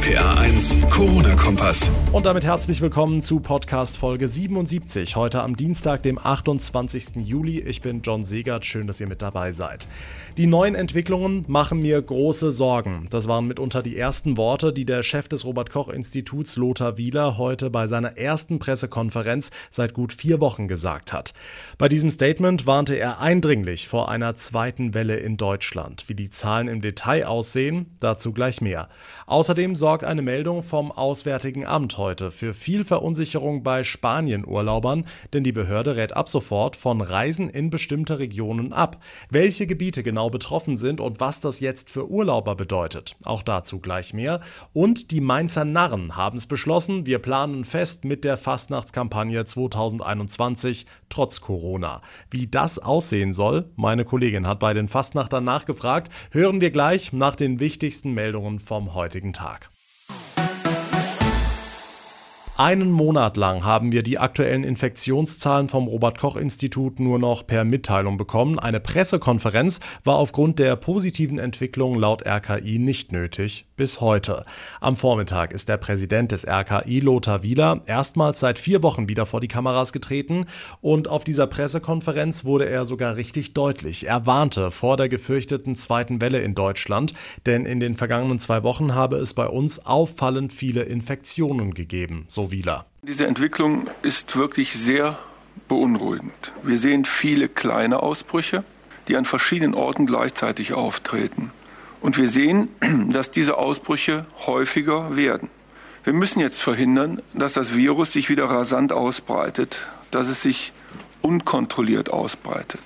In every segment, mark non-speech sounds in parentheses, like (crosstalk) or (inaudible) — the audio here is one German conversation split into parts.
RPA 1, Corona-Kompass. Und damit herzlich willkommen zu Podcast Folge 77. Heute am Dienstag, dem 28. Juli. Ich bin John Segert. Schön, dass ihr mit dabei seid. Die neuen Entwicklungen machen mir große Sorgen. Das waren mitunter die ersten Worte, die der Chef des Robert-Koch-Instituts, Lothar Wieler, heute bei seiner ersten Pressekonferenz seit gut vier Wochen gesagt hat. Bei diesem Statement warnte er eindringlich vor einer zweiten Welle in Deutschland. Wie die Zahlen im Detail aussehen, dazu gleich mehr. Außerdem sorgt eine Meldung vom Auswärtigen Amt heute für viel Verunsicherung bei Spanien-Urlaubern, denn die Behörde rät ab sofort von Reisen in bestimmte Regionen ab. Welche Gebiete genau betroffen sind und was das jetzt für Urlauber bedeutet, auch dazu gleich mehr. Und die Mainzer Narren haben es beschlossen, wir planen fest mit der Fastnachtskampagne 2021 trotz Corona. Wie das aussehen soll, meine Kollegin hat bei den Fastnachtern nachgefragt, hören wir gleich nach den wichtigsten Meldungen vom heutigen Tag. Einen Monat lang haben wir die aktuellen Infektionszahlen vom Robert Koch Institut nur noch per Mitteilung bekommen. Eine Pressekonferenz war aufgrund der positiven Entwicklung laut RKI nicht nötig bis heute. Am Vormittag ist der Präsident des RKI Lothar Wieler erstmals seit vier Wochen wieder vor die Kameras getreten und auf dieser Pressekonferenz wurde er sogar richtig deutlich. Er warnte vor der gefürchteten zweiten Welle in Deutschland, denn in den vergangenen zwei Wochen habe es bei uns auffallend viele Infektionen gegeben, so Wieler. Diese Entwicklung ist wirklich sehr beunruhigend. Wir sehen viele kleine Ausbrüche, die an verschiedenen Orten gleichzeitig auftreten. Und wir sehen, (clears throat) dass diese Ausbrüche häufiger werden. Wir müssen jetzt verhindern, dass das Virus sich wieder rasant ausbreitet, dass es sich unkontrolliert ausbreitet.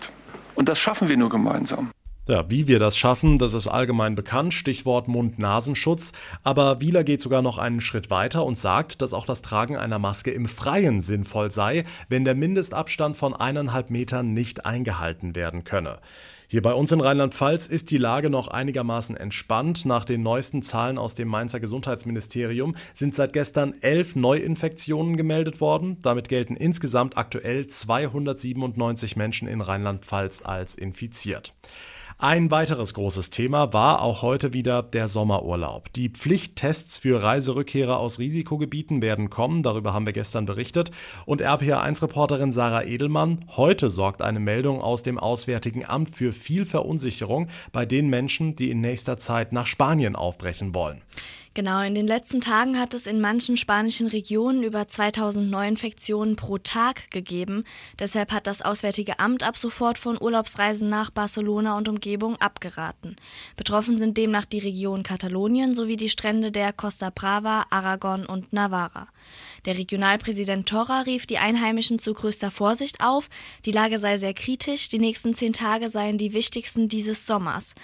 Und das schaffen wir nur gemeinsam. Ja, wie wir das schaffen, das ist allgemein bekannt, Stichwort Mund-Nasenschutz. Aber Wieler geht sogar noch einen Schritt weiter und sagt, dass auch das Tragen einer Maske im Freien sinnvoll sei, wenn der Mindestabstand von eineinhalb Metern nicht eingehalten werden könne. Hier bei uns in Rheinland-Pfalz ist die Lage noch einigermaßen entspannt. Nach den neuesten Zahlen aus dem Mainzer Gesundheitsministerium sind seit gestern elf Neuinfektionen gemeldet worden. Damit gelten insgesamt aktuell 297 Menschen in Rheinland-Pfalz als infiziert. Ein weiteres großes Thema war auch heute wieder der Sommerurlaub. Die Pflichttests für Reiserückkehrer aus Risikogebieten werden kommen, darüber haben wir gestern berichtet. Und RPA1-Reporterin Sarah Edelmann, heute sorgt eine Meldung aus dem Auswärtigen Amt für viel Verunsicherung bei den Menschen, die in nächster Zeit nach Spanien aufbrechen wollen. Genau, in den letzten Tagen hat es in manchen spanischen Regionen über 2000 Neuinfektionen pro Tag gegeben. Deshalb hat das Auswärtige Amt ab sofort von Urlaubsreisen nach Barcelona und Umgebung abgeraten. Betroffen sind demnach die Region Katalonien sowie die Strände der Costa Brava, Aragon und Navarra. Der Regionalpräsident Torra rief die Einheimischen zu größter Vorsicht auf. Die Lage sei sehr kritisch. Die nächsten zehn Tage seien die wichtigsten dieses Sommers.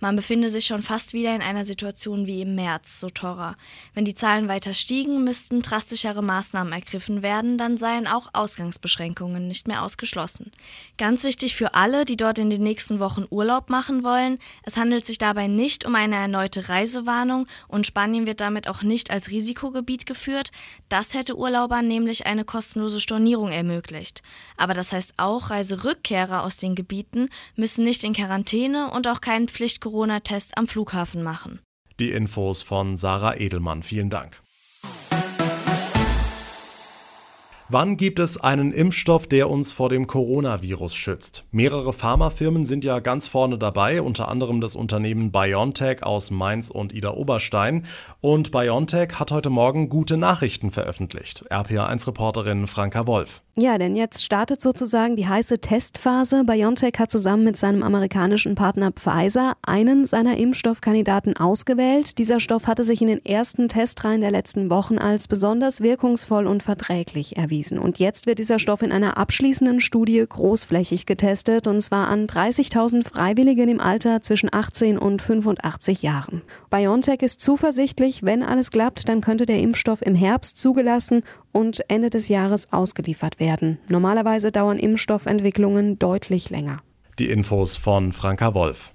Man befinde sich schon fast wieder in einer Situation wie im März, so Torra. Wenn die Zahlen weiter stiegen, müssten drastischere Maßnahmen ergriffen werden, dann seien auch Ausgangsbeschränkungen nicht mehr ausgeschlossen. Ganz wichtig für alle, die dort in den nächsten Wochen Urlaub machen wollen, es handelt sich dabei nicht um eine erneute Reisewarnung und Spanien wird damit auch nicht als Risikogebiet geführt. Das hätte Urlaubern nämlich eine kostenlose Stornierung ermöglicht. Aber das heißt auch, Reiserückkehrer aus den Gebieten müssen nicht in Quarantäne und auch keinen Pflicht-Corona-Test am Flughafen machen. Die Infos von Sarah Edelmann. Vielen Dank. Wann gibt es einen Impfstoff, der uns vor dem Coronavirus schützt? Mehrere Pharmafirmen sind ja ganz vorne dabei, unter anderem das Unternehmen BioNTech aus Mainz und Ida Oberstein. Und BioNTech hat heute Morgen gute Nachrichten veröffentlicht. RPA1-Reporterin Franka Wolf. Ja, denn jetzt startet sozusagen die heiße Testphase. BioNTech hat zusammen mit seinem amerikanischen Partner Pfizer einen seiner Impfstoffkandidaten ausgewählt. Dieser Stoff hatte sich in den ersten Testreihen der letzten Wochen als besonders wirkungsvoll und verträglich erwiesen. Und jetzt wird dieser Stoff in einer abschließenden Studie großflächig getestet, und zwar an 30.000 Freiwilligen im Alter zwischen 18 und 85 Jahren. BioNTech ist zuversichtlich, wenn alles klappt, dann könnte der Impfstoff im Herbst zugelassen und Ende des Jahres ausgeliefert werden. Normalerweise dauern Impfstoffentwicklungen deutlich länger. Die Infos von Franka Wolf.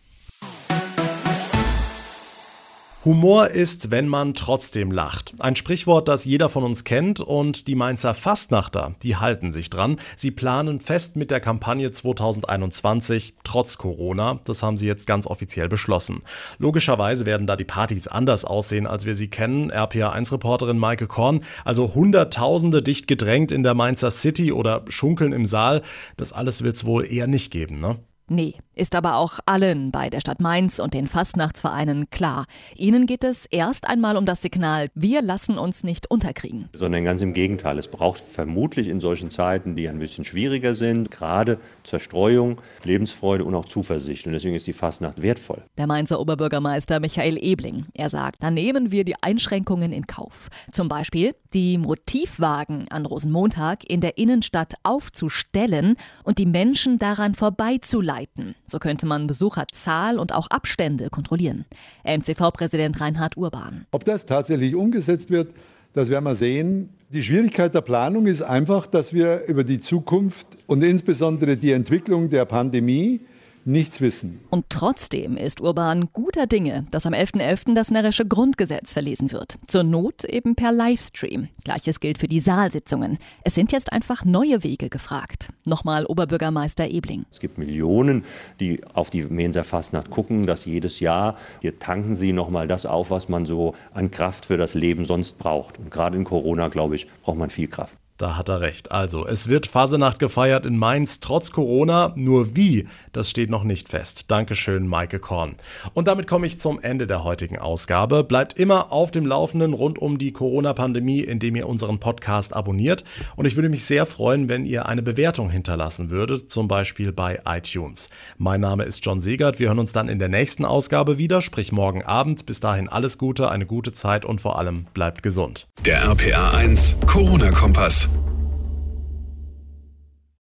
Humor ist, wenn man trotzdem lacht. Ein Sprichwort, das jeder von uns kennt und die Mainzer Fastnachter, die halten sich dran. Sie planen fest mit der Kampagne 2021 trotz Corona. Das haben sie jetzt ganz offiziell beschlossen. Logischerweise werden da die Partys anders aussehen, als wir sie kennen. RPA1-Reporterin Maike Korn, also Hunderttausende dicht gedrängt in der Mainzer City oder Schunkeln im Saal. Das alles wird es wohl eher nicht geben, ne? Nee, ist aber auch allen bei der Stadt Mainz und den Fastnachtsvereinen klar. Ihnen geht es erst einmal um das Signal, wir lassen uns nicht unterkriegen. Sondern ganz im Gegenteil. Es braucht vermutlich in solchen Zeiten, die ein bisschen schwieriger sind, gerade Zerstreuung, Lebensfreude und auch Zuversicht. Und deswegen ist die Fastnacht wertvoll. Der Mainzer Oberbürgermeister Michael Ebling. Er sagt, dann nehmen wir die Einschränkungen in Kauf. Zum Beispiel die Motivwagen an Rosenmontag in der Innenstadt aufzustellen und die Menschen daran vorbeizuleiten leiten. So könnte man Besucherzahl und auch Abstände kontrollieren. MCV-Präsident Reinhard Urban. Ob das tatsächlich umgesetzt wird, das werden wir sehen. Die Schwierigkeit der Planung ist einfach, dass wir über die Zukunft und insbesondere die Entwicklung der Pandemie nichts wissen. Und trotzdem ist Urban guter Dinge, dass am 11.11. .11. das närrische Grundgesetz verlesen wird. Zur Not eben per Livestream. Gleiches gilt für die Saalsitzungen. Es sind jetzt einfach neue Wege gefragt. Nochmal Oberbürgermeister Ebling. Es gibt Millionen, die auf die Mensa Fastnacht gucken, dass jedes Jahr hier tanken sie nochmal das auf, was man so an Kraft für das Leben sonst braucht. Und gerade in Corona, glaube ich, braucht man viel Kraft. Da hat er recht. Also, es wird Fasenacht gefeiert in Mainz trotz Corona. Nur wie, das steht noch nicht fest. Dankeschön, Maike Korn. Und damit komme ich zum Ende der heutigen Ausgabe. Bleibt immer auf dem Laufenden rund um die Corona-Pandemie, indem ihr unseren Podcast abonniert. Und ich würde mich sehr freuen, wenn ihr eine Bewertung hinterlassen würdet, zum Beispiel bei iTunes. Mein Name ist John Segert. Wir hören uns dann in der nächsten Ausgabe wieder, sprich morgen Abend. Bis dahin alles Gute, eine gute Zeit und vor allem bleibt gesund. Der RPA 1 Corona-Kompass.